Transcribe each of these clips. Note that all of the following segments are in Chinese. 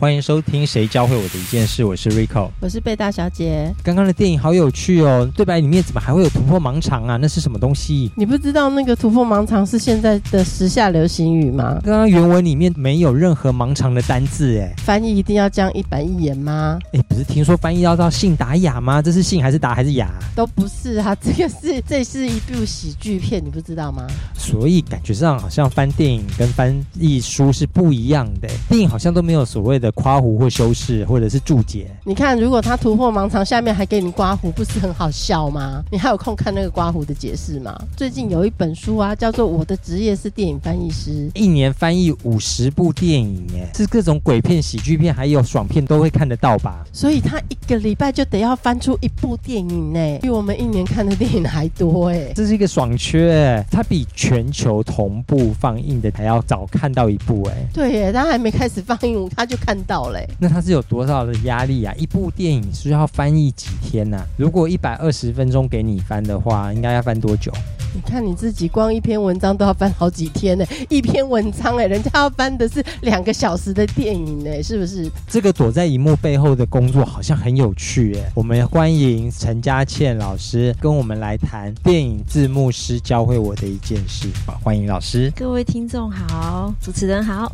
欢迎收听《谁教会我的一件事》，我是 Rico，我是贝大小姐。刚刚的电影好有趣哦，对白里面怎么还会有突破盲肠啊？那是什么东西？你不知道那个突破盲肠是现在的时下流行语吗？刚刚原文里面没有任何盲肠的单字，哎，翻译一定要这样一板一眼吗？哎，不是听说翻译要到信达雅吗？这是信还是达还是雅？都不是啊，这个是这是一部喜剧片，你不知道吗？所以感觉上好像翻电影跟翻译书是不一样的，电影好像都没有所谓的夸胡或修。饰或者是注解。你看，如果他突破盲肠，下面还给你刮胡，不是很好笑吗？你还有空看那个刮胡的解释吗？最近有一本书啊，叫做《我的职业是电影翻译师》，一年翻译五十部电影，哎，是各种鬼片、喜剧片，还有爽片都会看得到吧？所以他一个礼拜就得要翻出一部电影呢，比我们一年看的电影还多哎。这是一个爽缺，他比全球同步放映的还要早看到一部哎。对耶，他还没开始放映，他就看到嘞。那他。是有多少的压力啊？一部电影需要翻译几天呢？如果一百二十分钟给你翻的话，应该要翻多久？你看你自己，光一篇文章都要翻好几天呢。一篇文章哎，人家要翻的是两个小时的电影呢，是不是？这个躲在荧幕背后的工作好像很有趣哎。我们欢迎陈嘉倩老师跟我们来谈电影字幕师教会我的一件事。好，欢迎老师。各位听众好，主持人好。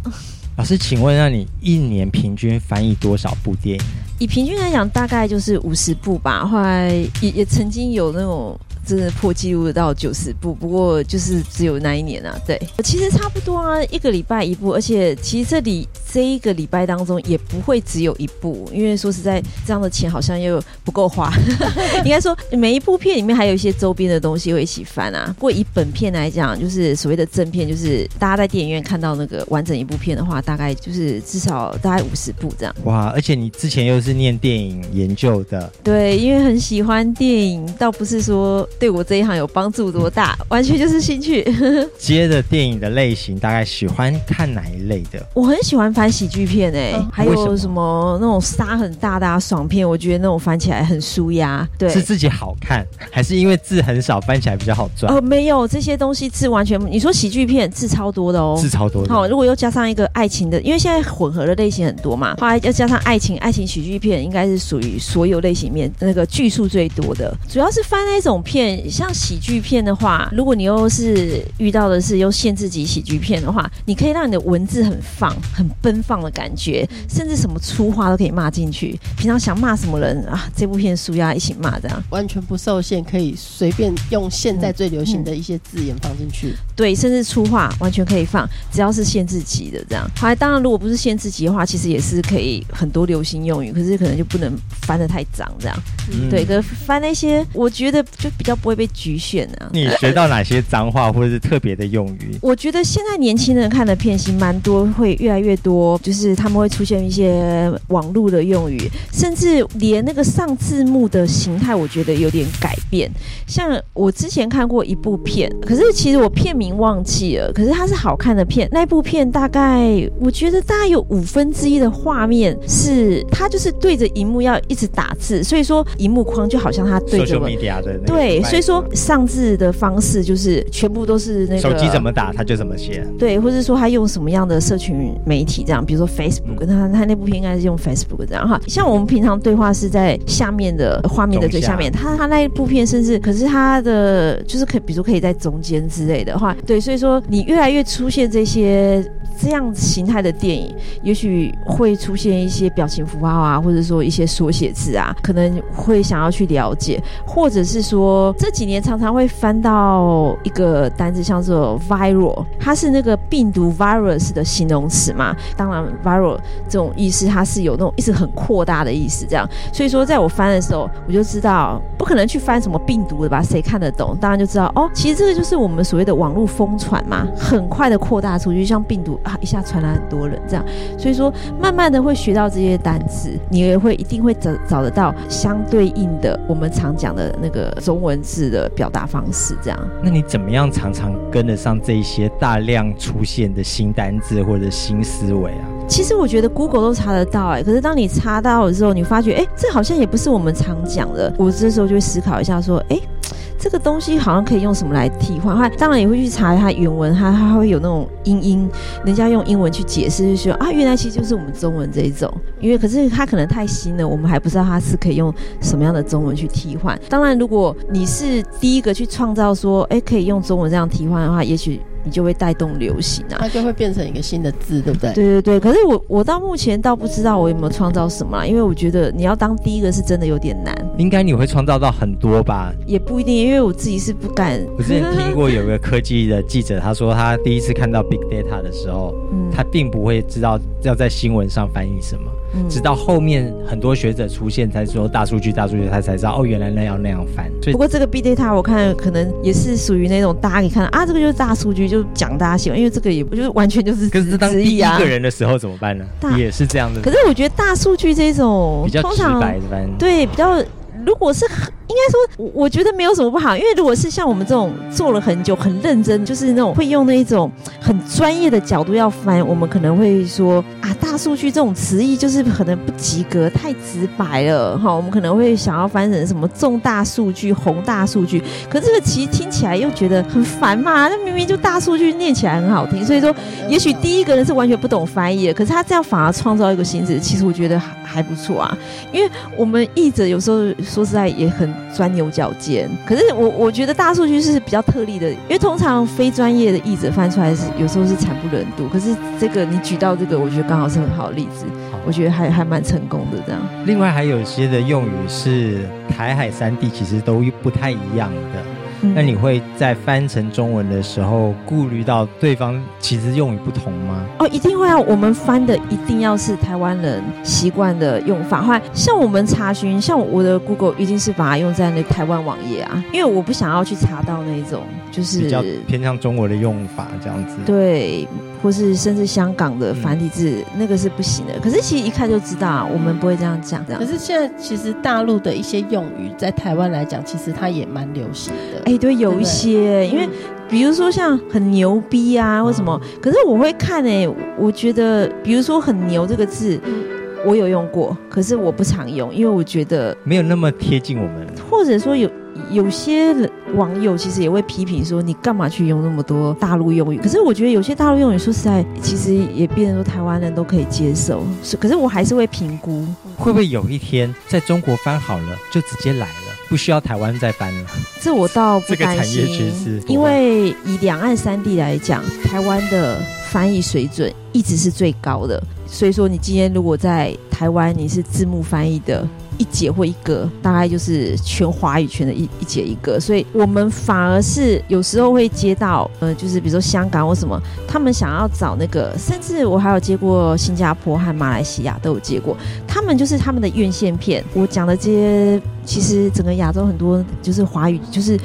老师，请问，让你一年平均翻译多少部电影？以平均来讲，大概就是五十部吧。后来也也曾经有那种。真的破纪录到九十部，不过就是只有那一年啊。对，其实差不多啊，一个礼拜一部，而且其实这里这一个礼拜当中也不会只有一部，因为说实在，这样的钱好像又不够花。应该说每一部片里面还有一些周边的东西会一起翻啊。不过以本片来讲，就是所谓的正片，就是大家在电影院看到那个完整一部片的话，大概就是至少大概五十部这样。哇，而且你之前又是念电影研究的，对，因为很喜欢电影，倒不是说。对我这一行有帮助多大？完全就是兴趣。接的电影的类型，大概喜欢看哪一类的？我很喜欢翻喜剧片诶，还有什么那种杀很大的爽片？我觉得那种翻起来很舒压。对，是自己好看，还是因为字很少，翻起来比较好赚？呃，没有这些东西字完全。你说喜剧片字超多的哦，字超多。好，如果又加上一个爱情的，因为现在混合的类型很多嘛，后来要加上爱情，爱情喜剧片应该是属于所有类型面那个句数最多的。主要是翻那种片。像喜剧片的话，如果你又是遇到的是又限制级喜剧片的话，你可以让你的文字很放、很奔放的感觉，甚至什么粗话都可以骂进去。平常想骂什么人啊，这部片书压一起骂，这样完全不受限，可以随便用现在最流行的一些字眼放进去。对，甚至粗话完全可以放，只要是限制级的这样。好，当然如果不是限制级的话，其实也是可以很多流行用语，可是可能就不能翻的太脏这样。对，可翻那些我觉得就比较不会被局限啊。你学到哪些脏话或者是特别的用语？我觉得现在年轻人看的片型蛮多，会越来越多，就是他们会出现一些网络的用语，甚至连那个上字幕的形态，我觉得有点改变。像我之前看过一部片，可是其实我片名。名忘记了，可是它是好看的片。那部片大概我觉得大概有五分之一的画面是它就是对着荧幕要一直打字，所以说荧幕框就好像它对着我。对，所以说上字的方式就是全部都是那个手机怎么打他就怎么写。对，或者说他用什么样的社群媒体这样，比如说 Facebook，他他那部片应该是用 Facebook 这样哈。像我们平常对话是在下面的画面的最下面，他他那一部片甚至可是他的就是可比如说可以在中间之类的话。对，所以说你越来越出现这些这样形态的电影，也许会出现一些表情符号啊，或者说一些缩写字啊，可能会想要去了解，或者是说这几年常常会翻到一个单字，像做 viral，它是那个病毒 virus 的形容词嘛。当然，viral 这种意思，它是有那种一直很扩大的意思，这样。所以说，在我翻的时候，我就知道不可能去翻什么病毒的吧？谁看得懂？当然就知道哦，其实这个就是我们所谓的网络。疯传嘛，很快的扩大出去，像病毒啊一下传来很多人这样，所以说慢慢的会学到这些单词，你也会一定会找找得到相对应的我们常讲的那个中文字的表达方式这样。那你怎么样常常跟得上这一些大量出现的新单字或者新思维啊？其实我觉得 Google 都查得到哎，可是当你查到了之后，你发觉哎，这好像也不是我们常讲的，我这时候就会思考一下说，哎。这个东西好像可以用什么来替换？他当然也会去查它原文，它它会有那种英音，人家用英文去解释，就说啊，原来其实就是我们中文这一种。因为可是它可能太新了，我们还不知道它是可以用什么样的中文去替换。当然，如果你是第一个去创造说，哎，可以用中文这样替换的话，也许。你就会带动流行啊，它就会变成一个新的字，对不对？对对对。可是我我到目前倒不知道我有没有创造什么，因为我觉得你要当第一个是真的有点难。应该你会创造到很多吧？也不一定，因为我自己是不敢。我之前听过有个科技的记者，他说他第一次看到 big data 的时候，他并不会知道要在新闻上翻译什么。直到后面很多学者出现，才说大数据，大数据，他才知道哦，原来那要那样翻。不过这个 big data 我看可能也是属于那种大家可以看到啊，这个就是大数据，就讲大家喜欢，因为这个也不就是完全就是可是当第一个人的时候怎么办呢？也是这样的。可是我觉得大数据这种比较直白的，对比较。如果是应该说，我觉得没有什么不好，因为如果是像我们这种做了很久、很认真，就是那种会用那一种很专业的角度要翻，我们可能会说啊，大数据这种词义就是可能不及格，太直白了哈。我们可能会想要翻成什么重大数据、宏大数据，可这个其实听起来又觉得很烦嘛。那明明就大数据，念起来很好听，所以说也许第一个人是完全不懂翻译的，可是他这样反而创造一个新词，其实我觉得还还不错啊。因为我们译者有时候。说实在也很钻牛角尖，可是我我觉得大数据是比较特例的，因为通常非专业的译者翻出来是有时候是惨不忍睹。可是这个你举到这个，我觉得刚好是很好的例子，我觉得还还蛮成功的这样。另外还有一些的用语是台海三地其实都不太一样的。那你会在翻成中文的时候顾虑到对方其实用语不同吗？哦，一定会啊！我们翻的一定要是台湾人习惯的用法。或像我们查询，像我的 Google 一定是把它用在那台湾网页啊，因为我不想要去查到那种就是比较偏向中国的用法这样子。对。或是甚至香港的繁体字，那个是不行的。可是其实一看就知道，我们不会这样讲。这样。可是现在其实大陆的一些用语，在台湾来讲，其实它也蛮流行的。哎，对，有一些，因为比如说像很牛逼啊，或什么。可是我会看哎，我觉得，比如说很牛这个字，我有用过，可是我不常用，因为我觉得没有那么贴近我们。或者说有。有些网友其实也会批评说，你干嘛去用那么多大陆用语？可是我觉得有些大陆用语，说实在，其实也变成说台湾人都可以接受。是，可是我还是会评估，会不会有一天在中国翻好了，就直接来了，不需要台湾再翻了？这我倒不担心，因为以两岸三地来讲，台湾的翻译水准一直是最高的。所以说，你今天如果在台湾，你是字幕翻译的。一节或一个，大概就是全华语圈的一一节一个，所以我们反而是有时候会接到，呃，就是比如说香港或什么，他们想要找那个，甚至我还有接过新加坡和马来西亚都有接过，他们就是他们的院线片。我讲的这些，其实整个亚洲很多就是华语，就是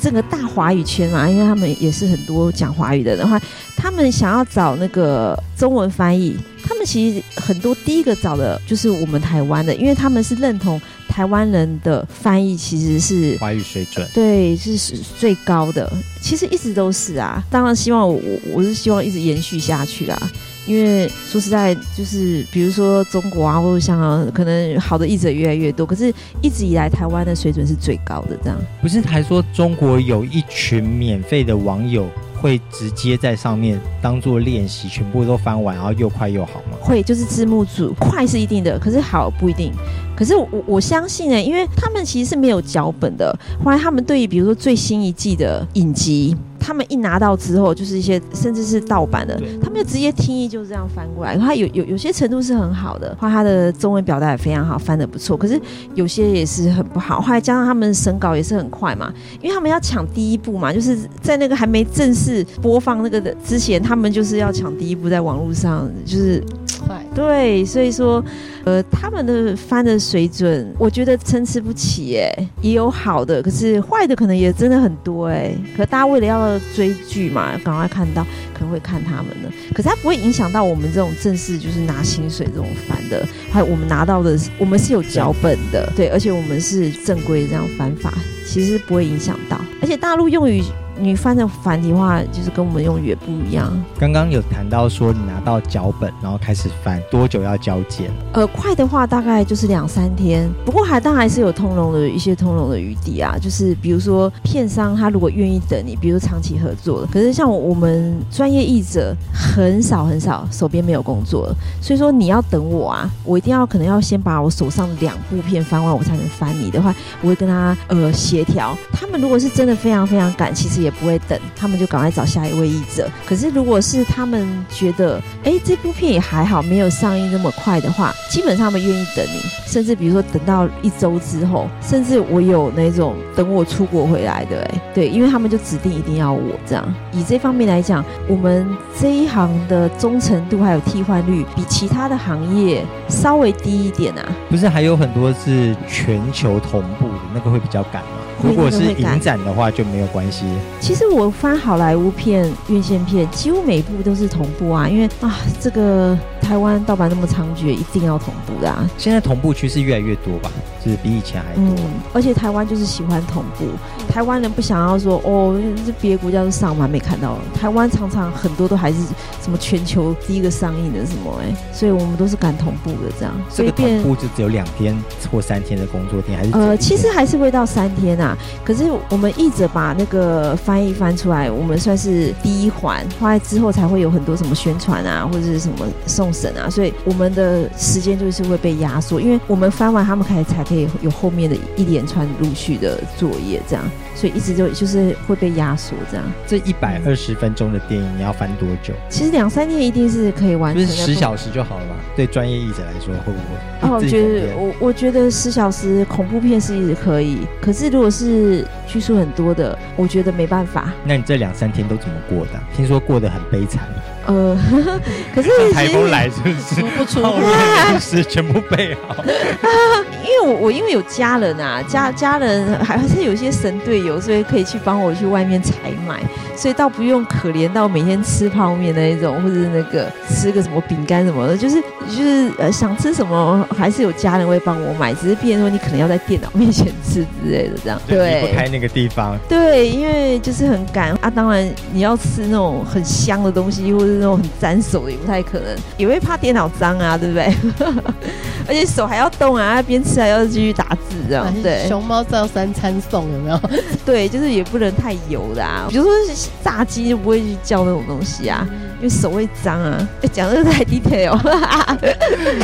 整个大华语圈嘛，因为他们也是很多讲华语的，然后他们想要找那个中文翻译。他们其实很多第一个找的就是我们台湾的，因为他们是认同台湾人的翻译其实是华语水准，对，是最高的。其实一直都是啊，当然希望我我是希望一直延续下去啦。因为说实在，就是比如说中国啊或者香港，可能好的译者越来越多，可是一直以来台湾的水准是最高的。这样不是还说中国有一群免费的网友？会直接在上面当做练习，全部都翻完，然后又快又好吗？会，就是字幕组快是一定的，可是好不一定。可是我我相信呢，因为他们其实是没有脚本的，后来他们对于比如说最新一季的影集。他们一拿到之后，就是一些甚至是盗版的，他们就直接听译就这样翻过来。他有有有些程度是很好的，话他的中文表达也非常好，翻的不错。可是有些也是很不好。后来加上他们审稿也是很快嘛，因为他们要抢第一部嘛，就是在那个还没正式播放那个的之前，他们就是要抢第一部，在网络上就是快。对，所以说，呃，他们的翻的水准，我觉得参差不齐哎，也有好的，可是坏的可能也真的很多哎。可大家为了要追剧嘛，赶快看到，可能会看他们的，可是它不会影响到我们这种正式就是拿薪水这种翻的，还有我们拿到的，我们是有脚本的，对，而且我们是正规这样翻法，其实不会影响到，而且大陆用语。你翻的繁体话就是跟我们用语也不一样。刚刚有谈到说你拿到脚本，然后开始翻，多久要交件？呃，快的话大概就是两三天，不过还当然还是有通融的一些通融的余地啊。就是比如说片商他如果愿意等你，比如长期合作的，可是像我们专业译者很少很少手边没有工作，所以说你要等我啊，我一定要可能要先把我手上两部片翻完，我才能翻你的话，我会跟他呃调。他们如果是真的非常非常赶，其实也不会等，他们就赶快找下一位译者。可是如果是他们觉得，哎，这部片也还好，没有上映那么快的话，基本上他们愿意等你，甚至比如说等到一周之后，甚至我有那种等我出国回来的，哎，对，因为他们就指定一定要我这样。以这方面来讲，我们这一行的忠诚度还有替换率比其他的行业稍微低一点啊。不是还有很多是全球同步的那个会比较赶吗？如果是影展的话就没有关系。其实我翻好莱坞片、院线片，几乎每一部都是同步啊，因为啊，这个台湾盗版那么猖獗，一定要同步的啊。现在同步趋势越来越多吧，就是比以前还多。而且台湾就是喜欢同步，台湾人不想要说哦，这别的国家都上完没看到，台湾常常很多都还是什么全球第一个上映的什么哎，所以我们都是敢同步的这样。这个同步就只有两天或三天的工作天，还是呃，其实还是会到三天啊。可是我们译者把那个翻译翻出来，我们算是第一环，后来之后才会有很多什么宣传啊，或者是什么送审啊，所以我们的时间就是会被压缩，因为我们翻完，他们可以才可以有后面的一连串陆续的作业，这样，所以一直就就是会被压缩这样。这一百二十分钟的电影你要翻多久？其实两三天一定是可以完成，十小时就好了嘛？对专业译者来说会不会？哦，我觉得我我觉得十小时恐怖片是一直可以，可是如果是叙述很多的，我觉得没办法。那你这两三天都怎么过的？听说过得很悲惨。呃，可是台风来是不是？不出面是全部备好。因为我我因为有家人啊，家家人还是有些神队友，所以可以去帮我去外面采买，所以倒不用可怜到每天吃泡面那一种，或者那个吃个什么饼干什么的，就是就是呃想吃什么还是有家人会帮我买，只是变说你可能要在电脑面前吃之类的这样。对，不开那个地方。对，因为就是很赶啊，当然你要吃那种很香的东西或者。那种很沾手的也不太可能，也会怕电脑脏啊，对不对？而且手还要动啊，边吃还要继续打字这样。对，熊猫照三餐送有没有？对，就是也不能太油的啊，比如说炸鸡就不会去叫那种东西啊。因为手会脏啊！讲这个太 detail，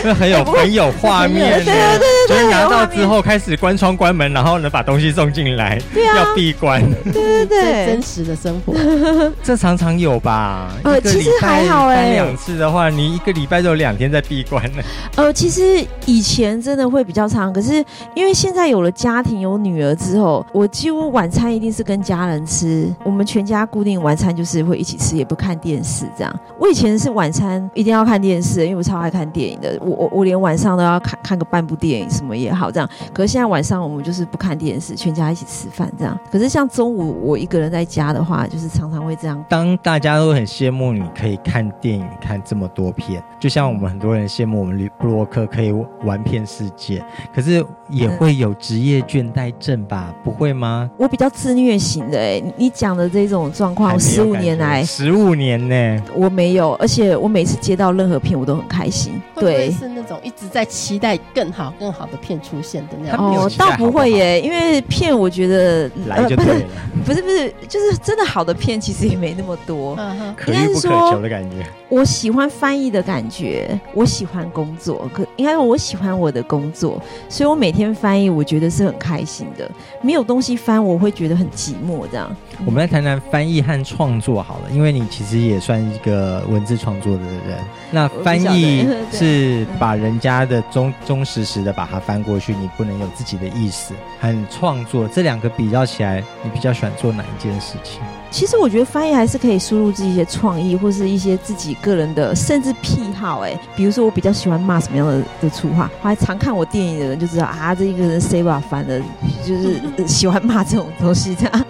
那很有很有画面，对对对就是拿到之后开始关窗关门，然后呢把东西送进来，对啊，要闭关，对对对，真实的生活，这常常有吧？呃，其实还好哎，两次的话，你一个礼拜都有两天在闭关呢。呃，其实以前真的会比较长，可是因为现在有了家庭有女儿之后，我几乎晚餐一定是跟家人吃，我们全家固定晚餐就是会一起吃，也不看电视这样。我以前是晚餐一定要看电视，因为我超爱看电影的。我我我连晚上都要看看个半部电影，什么也好这样。可是现在晚上我们就是不看电视，全家一起吃饭这样。可是像中午我一个人在家的话，就是常常会这样。当大家都很羡慕你可以看电影看这么多片，就像我们很多人羡慕我们布洛克可以玩遍世界，可是也会有职业倦怠症吧？不会吗？我比较自虐型的哎，你讲的这种状况，十五年来，十五年呢。我没有，而且我每次接到任何片，我都很开心。对，是那种一直在期待更好、更好的片出现的那样。哦，倒不会耶，因为片我觉得来就对了。不是不是，就是真的好的片其实也没那么多。可遇不可求的感觉。我喜欢翻译的感觉，我喜欢工作，可应该说我喜欢我的工作，所以我每天翻译，我觉得是很开心的。没有东西翻，我会觉得很寂寞。这样，我们来谈谈翻译和创作好了，因为你其实也算一个文字创作的人。那翻译是 把人家的忠忠实实的把它翻过去，你不能有自己的意思。很创作，这两个比较起来，你比较喜欢做哪一件事情？其实我觉得翻译还是可以输入自己一些创意，或是一些自己个人的甚至癖好，哎，比如说我比较喜欢骂什么样的的粗话，还常看我电影的人就知道啊，这一个人 say 吧，反正就是 喜欢骂这种东西这样。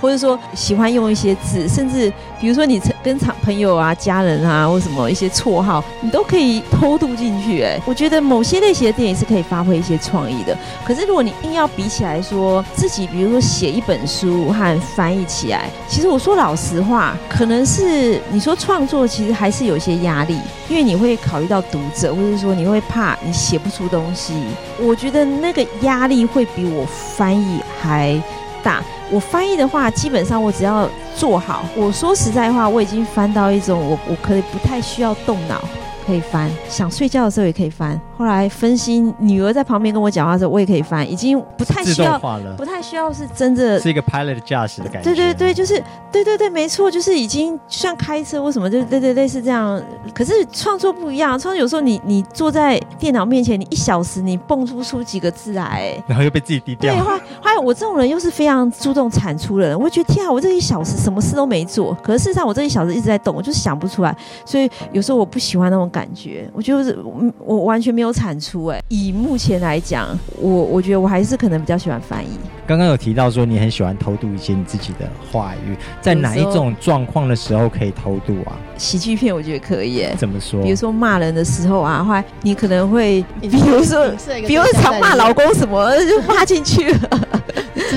或者说喜欢用一些字，甚至比如说你跟朋友啊、家人啊，或什么一些绰号，你都可以偷渡进去。哎，我觉得某些类型的电影是可以发挥一些创意的。可是如果你硬要比起来说，自己比如说写一本书和翻译起来，其实我说老实话，可能是你说创作其实还是有些压力，因为你会考虑到读者，或者说你会怕你写不出东西。我觉得那个压力会比我翻译还。大，我翻译的话，基本上我只要做好。我说实在话，我已经翻到一种我我可以不太需要动脑。可以翻，想睡觉的时候也可以翻。后来分析，女儿在旁边跟我讲话的时候，我也可以翻。已经不太需要，不太需要是真的，是一个 pilot 驾驶的感觉。对对对，就是对对对，没错，就是已经像开车为什么，就对对类似这样。可是创作不一样，创作有时候你你坐在电脑面前，你一小时你蹦出出几个字来，然后又被自己低调。对，后来后来我这种人又是非常注重产出的人，我会觉得天啊，我这一小时什么事都没做，可是事实上我这一小时一直在动，我就是想不出来。所以有时候我不喜欢那种感。觉，我觉得是我完全没有产出哎。以目前来讲，我我觉得我还是可能比较喜欢翻译。刚刚有提到说你很喜欢偷渡一些你自己的话语，在哪一种状况的时候可以偷渡啊？喜剧片我觉得可以。怎么说？比如说骂人的时候啊，或你可能会，比如说，比如常骂老公什么，就骂进去了。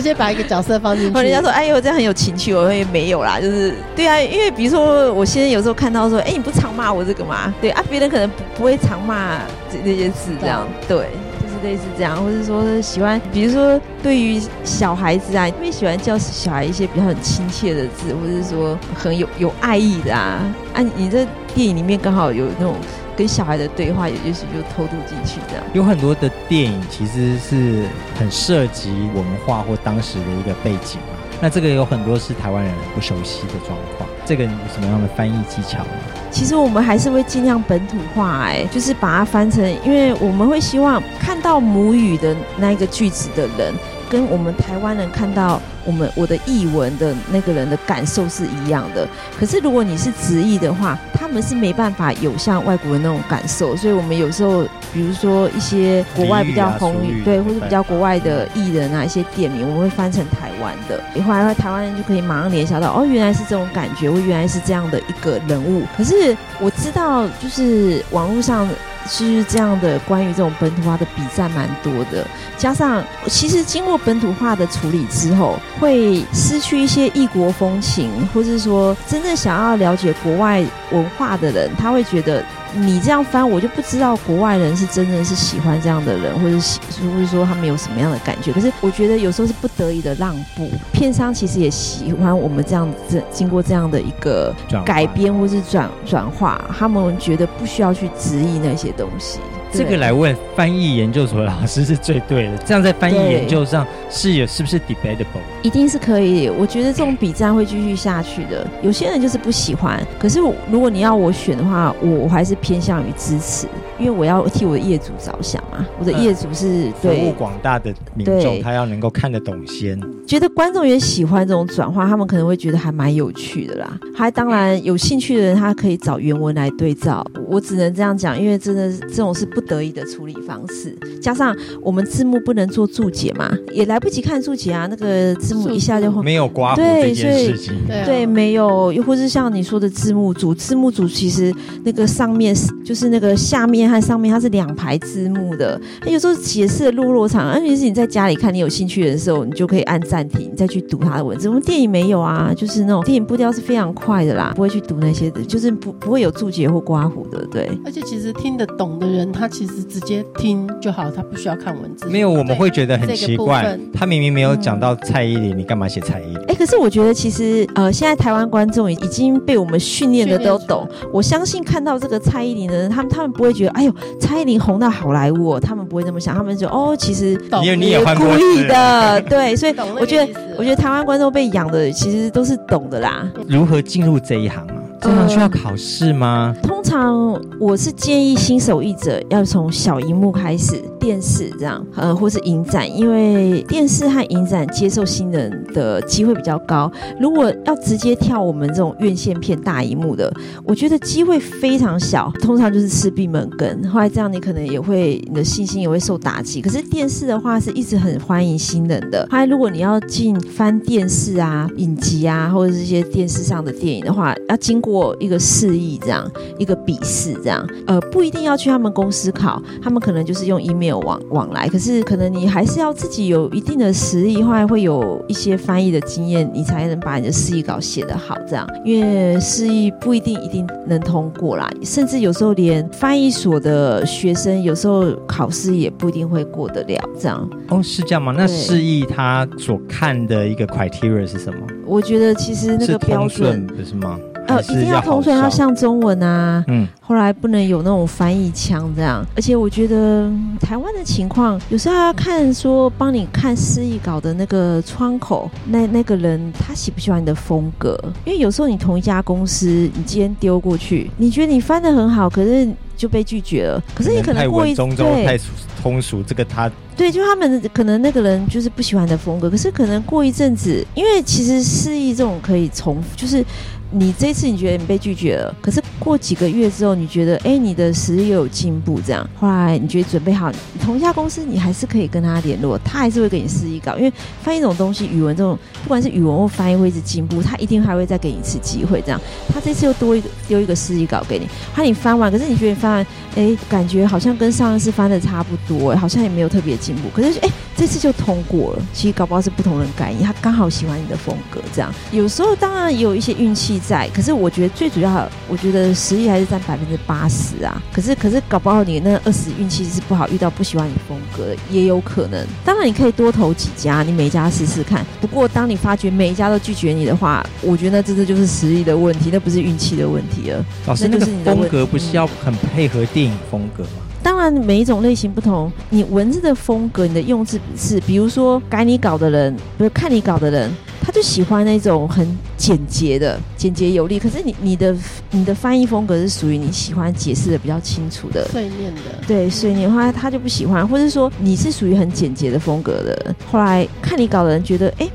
直接把一个角色放进去，人家说：“哎呦，这样很有情趣。”我会没有啦，就是对啊，因为比如说，我现在有时候看到说：“哎，你不常骂我这个吗？”对啊，别人可能不不会常骂这那些字，这样对，就是类似这样，或者说喜欢，比如说对于小孩子啊，因为喜欢叫小孩一些比较很亲切的字，或者是说很有有爱意的啊。啊，你在电影里面刚好有那种。跟小孩的对话，也就是就偷渡进去这样。有很多的电影其实是很涉及文化或当时的一个背景嘛。那这个有很多是台湾人不熟悉的状况。这个有什么样的翻译技巧呢？其实我们还是会尽量本土化，哎，就是把它翻成，因为我们会希望看到母语的那一个句子的人。跟我们台湾人看到我们我的译文的那个人的感受是一样的，可是如果你是直译的话，他们是没办法有像外国人那种感受，所以我们有时候，比如说一些国外比较红，对，或者比较国外的艺人啊，一些店名，我们会翻成台湾的，后来台湾人就可以马上联想到，哦，原来是这种感觉，我原来是这样的一个人物。可是我知道，就是网络上。是这样的，关于这种本土化的比赛蛮多的，加上其实经过本土化的处理之后，会失去一些异国风情，或是说真正想要了解国外文化的人，他会觉得。你这样翻，我就不知道国外人是真的是喜欢这样的人，或者喜，或者说他们有什么样的感觉。可是我觉得有时候是不得已的让步，片商其实也喜欢我们这样子经过这样的一个改编或是转转化，他们觉得不需要去直译那些东西。这个来问翻译研究所的老师是最对的。这样在翻译研究上是有是不是 debatable？一定是可以。我觉得这种比战会继续下去的。有些人就是不喜欢，可是如果你要我选的话，我我还是偏向于支持。因为我要替我的业主着想嘛，我的业主是服务广大的民众，他要能够看得懂先。觉得观众也喜欢这种转化，他们可能会觉得还蛮有趣的啦。还当然有兴趣的人，他可以找原文来对照。我只能这样讲，因为真的这种是不得已的处理方式。加上我们字幕不能做注解嘛，也来不及看注解啊，那个字幕一下就没有刮胡这件事情。对，没有，又或是像你说的字幕组，字幕组其实那个上面是就是那个下面。和上面它是两排字幕的，它有时候解释的落落长，而且是你在家里看，你有兴趣的时候，你就可以按暂停，再去读它的文字。我们电影没有啊，就是那种电影步调是非常快的啦，不会去读那些的，就是不不会有注解或刮胡的，对。而且其实听得懂的人，他其实直接听就好，他不需要看文字。没有，我们会觉得很奇怪，他明明没有讲到蔡依林，你干嘛写蔡依林？哎，可是我觉得其实呃，现在台湾观众已经被我们训练的都懂，我相信看到这个蔡依林的人，他们他们不会觉得。哎呦，蔡依林红到好莱坞，他们不会这么想，他们就哦，其实你也故意的，对，所以我觉得，我觉得台湾观众被养的其实都是懂的啦。如何进入这一行啊？这样需要考试吗？通常我是建议新手译者要从小荧幕开始，电视这样，呃，或是影展，因为电视和影展接受新人的机会比较高。如果要直接跳我们这种院线片大荧幕的，我觉得机会非常小，通常就是吃闭门羹。后来这样你可能也会你的信心也会受打击。可是电视的话是一直很欢迎新人的。后来如果你要进翻电视啊、影集啊，或者是一些电视上的电影的话，要经过一个示意这样一个笔试这样，呃，不一定要去他们公司考，他们可能就是用 email 往往来。可是可能你还是要自己有一定的实力，后来会有一些翻译的经验，你才能把你的示意稿写得好这样。因为示意不一定一定能通过啦，甚至有时候连翻译所的学生有时候考试也不一定会过得了这样。哦，是这样吗？那示意他所看的一个 criteria 是什么？我觉得其实那个标准不是吗？呃，一定要通顺，要像中文啊。嗯，后来不能有那种翻译腔这样。而且我觉得台湾的情况，有时候要看说帮你看示意稿的那个窗口，那那个人他喜不喜欢你的风格？因为有时候你同一家公司，你今天丢过去，你觉得你翻的很好，可是就被拒绝了。可是你可能过一对太通俗，这个他对，就他们可能那个人就是不喜欢的风格。可是可能过一阵子，因为其实示意这种可以重复，就是。你这次你觉得你被拒绝了，可是过几个月之后，你觉得哎，你的实力又有进步，这样。后来你觉得准备好，同一家公司你还是可以跟他联络，他还是会给你示意稿，因为翻译这种东西，语文这种不管是语文或翻译会一直进步，他一定还会再给你。一次机会，这样他这次又多一个丢一个示意稿给你，怕你翻完，可是你觉得你翻完，哎，感觉好像跟上一次翻的差不多，好像也没有特别进步，可是哎，这次就通过了，其实搞不好是不同人感应，他刚好喜欢你的风格，这样。有时候当然有一些运气。在，可是我觉得最主要，我觉得实力还是占百分之八十啊。可是，可是搞不好你那二十运气是不好，遇到不喜欢你风格也有可能。当然，你可以多投几家，你每一家试试看。不过，当你发觉每一家都拒绝你的话，我觉得那真的就是实力的问题，那不是运气的问题了。老师，那个风格不是要很配合电影风格吗？当然，每一种类型不同，你文字的风格，你的用字是，比如说改你稿的人，比如看你稿的人。他就喜欢那种很简洁的、简洁有力。可是你、你的、你的翻译风格是属于你喜欢解释的比较清楚的、碎念的。对，碎念的话，他就不喜欢，或者说你是属于很简洁的风格的。后来看你搞的人觉得，哎。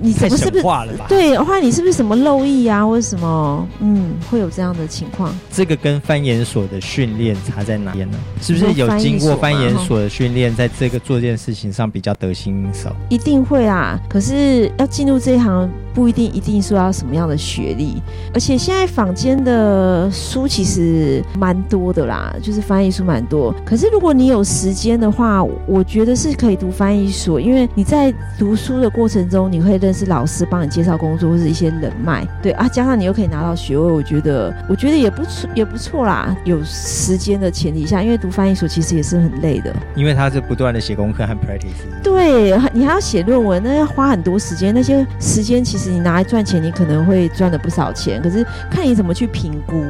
你怎么是不是对？或者你是不是什么漏意啊，或者什么？嗯，会有这样的情况。这个跟翻研所的训练差在哪边呢？是不是有经过翻研所的训练，在这个做这件事情上比较得心应手？一定会啊！可是要进入这一行。不一定一定说要什么样的学历，而且现在坊间的书其实蛮多的啦，就是翻译书蛮多。可是如果你有时间的话，我觉得是可以读翻译所，因为你在读书的过程中，你会认识老师，帮你介绍工作或是一些人脉，对啊，加上你又可以拿到学位，我觉得我觉得也不错也不错啦。有时间的前提下，因为读翻译所其实也是很累的，因为他是不断的写功课和 practice。对，你还要写论文，那要花很多时间，那些时间其实。你拿来赚钱，你可能会赚了不少钱，可是看你怎么去评估。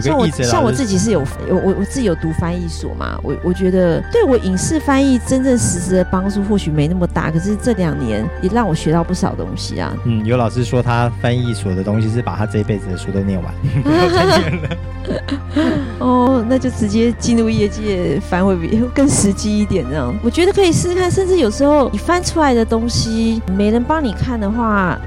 像我像我自己是有有我我自己有读翻译所嘛，我我觉得对我影视翻译真正实质的帮助或许没那么大，可是这两年也让我学到不少东西啊。嗯，有老师说他翻译所的东西是把他这一辈子的书都念完 哦，那就直接进入业界翻会比更实际一点这样。我觉得可以试试看，甚至有时候你翻出来的东西没人帮你看的话。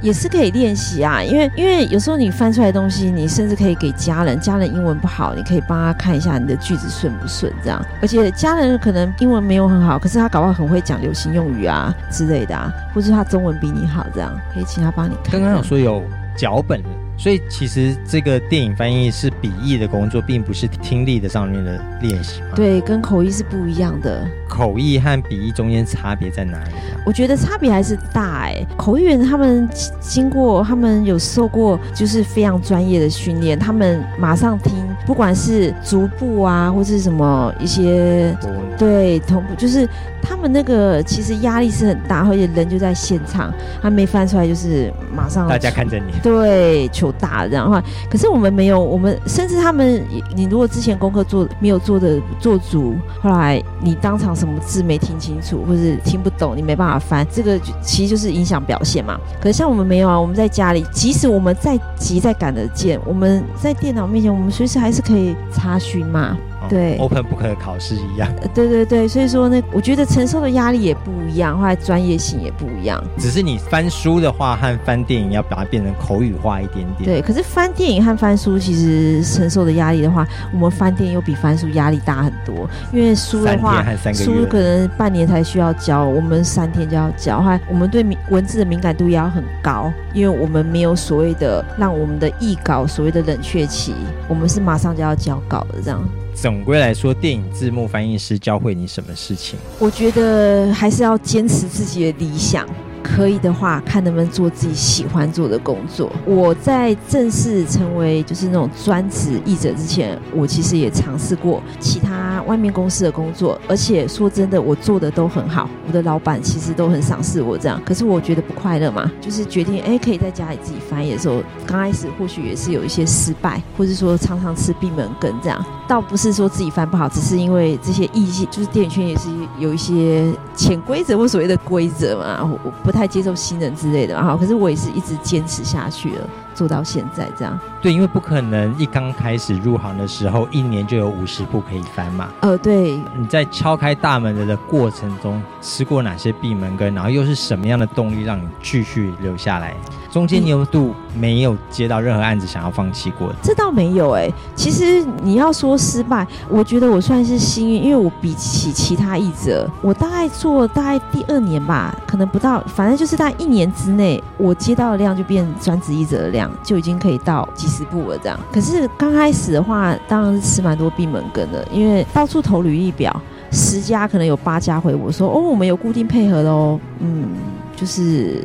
也是可以练习啊，因为因为有时候你翻出来东西，你甚至可以给家人，家人英文不好，你可以帮他看一下你的句子顺不顺这样。而且家人可能英文没有很好，可是他搞不好很会讲流行用语啊之类的啊，或是他中文比你好这样，可以请他帮你看。刚刚有说有脚本。所以其实这个电影翻译是笔译的工作，并不是听力的上面的练习。对，跟口译是不一样的。口译和笔译中间差别在哪里？我觉得差别还是大哎。口译员他们经过，他们有受过就是非常专业的训练，他们马上听，不管是逐步啊，或是什么一些对同步，就是他们那个其实压力是很大，而且人就在现场，他没翻出来就是马上大家看着你。对，全。求大这样的话，可是我们没有，我们甚至他们，你如果之前功课做没有做的做足，后来你当场什么字没听清楚，或是听不懂，你没办法翻，这个其实就是影响表现嘛。可是像我们没有啊，我们在家里，即使我们再急再赶得见，我们在电脑面前，我们随时还是可以查询嘛。对，Open Book 的考试一样。对对对，所以说呢，我觉得承受的压力也不一样，后来专业性也不一样。只是你翻书的话和翻电影要把它变成口语化一点点。对，可是翻电影和翻书其实承受的压力的话，我们翻电影又比翻书压力大很多。因为书的话，书可能半年才需要交，我们三天就要交。还我们对文字的敏感度也要很高，因为我们没有所谓的让我们的译稿所谓的冷却期，我们是马上就要交稿的这样。总归来说，电影字幕翻译师教会你什么事情？我觉得还是要坚持自己的理想。可以的话，看能不能做自己喜欢做的工作。我在正式成为就是那种专职译者之前，我其实也尝试过其他外面公司的工作，而且说真的，我做的都很好。我的老板其实都很赏识我这样，可是我觉得不快乐嘛，就是决定哎，可以在家里自己翻译的时候，刚开始或许也是有一些失败，或者说常常吃闭门羹这样。倒不是说自己翻不好，只是因为这些异性，就是电影圈也是有一些潜规则或所谓的规则嘛，我不太接受新人之类的哈。可是我也是一直坚持下去了。做到现在这样，对，因为不可能一刚开始入行的时候，一年就有五十部可以翻嘛。呃，对。你在敲开大门的的过程中，吃过哪些闭门羹？然后又是什么样的动力让你继续留下来？中间你有度没有接到任何案子，想要放弃过？这倒没有哎。其实你要说失败，我觉得我算是幸运，因为我比起其他译者，我大概做大概第二年吧，可能不到，反正就是在一年之内，我接到的量就变专职译者的量。就已经可以到几十部了，这样。可是刚开始的话，当然是吃蛮多闭门羹的，因为到处投履历表，十家可能有八家回我说：“哦，我们有固定配合的哦。”嗯，就是，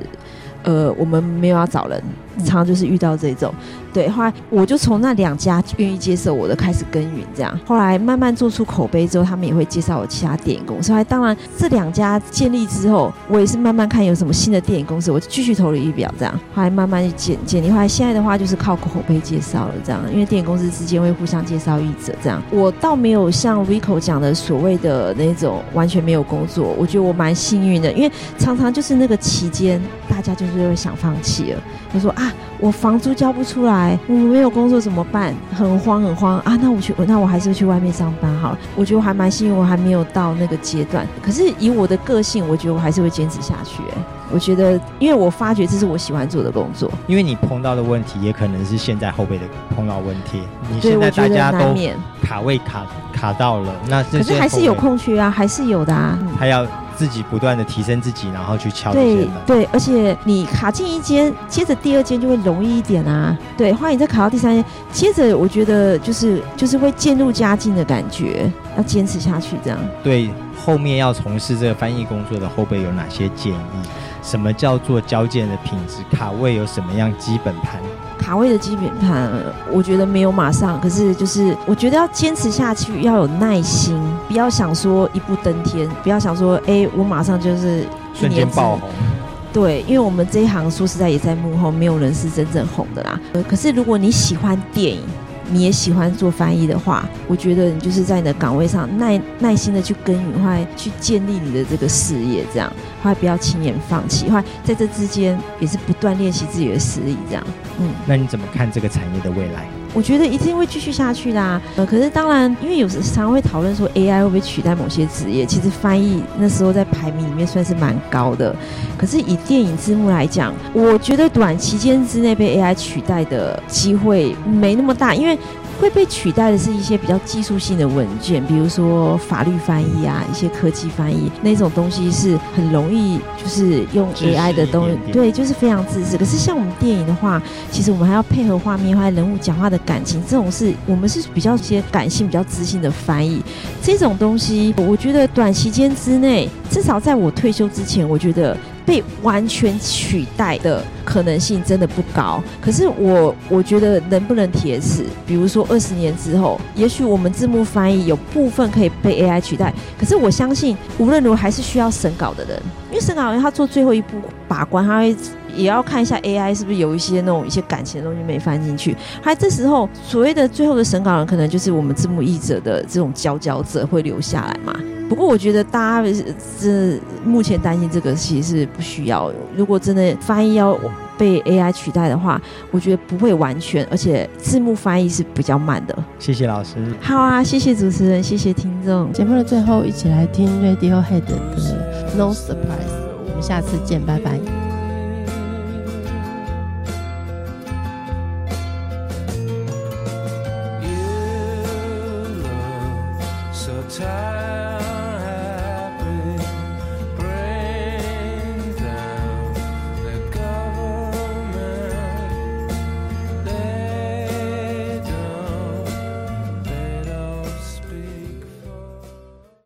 呃，我们没有要找人，常常就是遇到这种。对，后来我就从那两家愿意接受我的开始耕耘，这样。后来慢慢做出口碑之后，他们也会介绍我其他电影公司。还当然，这两家建立之后，我也是慢慢看有什么新的电影公司，我就继续投了一表，这样。后来慢慢建建立。后来现在的话，就是靠口碑介绍了，这样。因为电影公司之间会互相介绍译者，这样。我倒没有像 Rico 讲的所谓的那种完全没有工作。我觉得我蛮幸运的，因为常常就是那个期间，大家就是会想放弃了，就说啊，我房租交不出来。我没有工作怎么办？很慌很慌啊！那我去，那我还是去外面上班好了。我觉得我还蛮幸运，我还没有到那个阶段。可是以我的个性，我觉得我还是会坚持下去。哎，我觉得，因为我发觉这是我喜欢做的工作。因为你碰到的问题，也可能是现在后辈的碰到问题。你现在大家都卡位卡卡到了，那可是还是有空缺啊，还是有的啊。还要。自己不断的提升自己，然后去敲对对，而且你卡进一间，接着第二间就会容易一点啊。对，欢迎再卡到第三间，接着我觉得就是就是会渐入佳境的感觉，要坚持下去这样。对，后面要从事这个翻译工作的后辈有哪些建议？什么叫做交件的品质？卡位有什么样基本盘？卡位的基本盘，我觉得没有马上，可是就是我觉得要坚持下去，要有耐心，不要想说一步登天，不要想说哎，我马上就是瞬间爆红。对，因为我们这一行说实在也在幕后，没有人是真正红的啦。可是如果你喜欢电影，你也喜欢做翻译的话，我觉得你就是在你的岗位上耐耐心的去耕耘，或去建立你的这个事业，这样，或不要轻言放弃，或在这之间也是不断练习自己的实力，这样。嗯，那你怎么看这个产业的未来？我觉得一定会继续下去的。呃，可是当然，因为有时常会讨论说 AI 会不会取代某些职业，其实翻译那时候在排名里面算是蛮高的。可是以电影字幕来讲，我觉得短期间之内被 AI 取代的机会没那么大，因为。会被取代的是一些比较技术性的文件，比如说法律翻译啊，一些科技翻译那种东西是很容易就是用 AI 的东西，对，就是非常自私。可是像我们电影的话，其实我们还要配合画面，还有人物讲话的感情，这种是我们是比较些感性、比较知性的翻译。这种东西，我觉得短时间之内，至少在我退休之前，我觉得被完全取代的可能性真的不高。可是我我觉得能不能铁死？比如说二十年之后，也许我们字幕翻译有部分可以被 AI 取代。可是我相信，无论如何还是需要审稿的人，因为审稿人他做最后一步把关，他会。也要看一下 AI 是不是有一些那种一些感情的东西没翻进去。还这时候所谓的最后的审稿人，可能就是我们字幕译者的这种佼佼者会留下来嘛。不过我觉得大家这目前担心这个其实是不需要。如果真的翻译要被 AI 取代的话，我觉得不会完全，而且字幕翻译是比较慢的。谢谢老师。好啊，谢谢主持人，谢谢听众。节目的最后，一起来听 Radiohead 的 No Surprise。我们下次见，拜拜。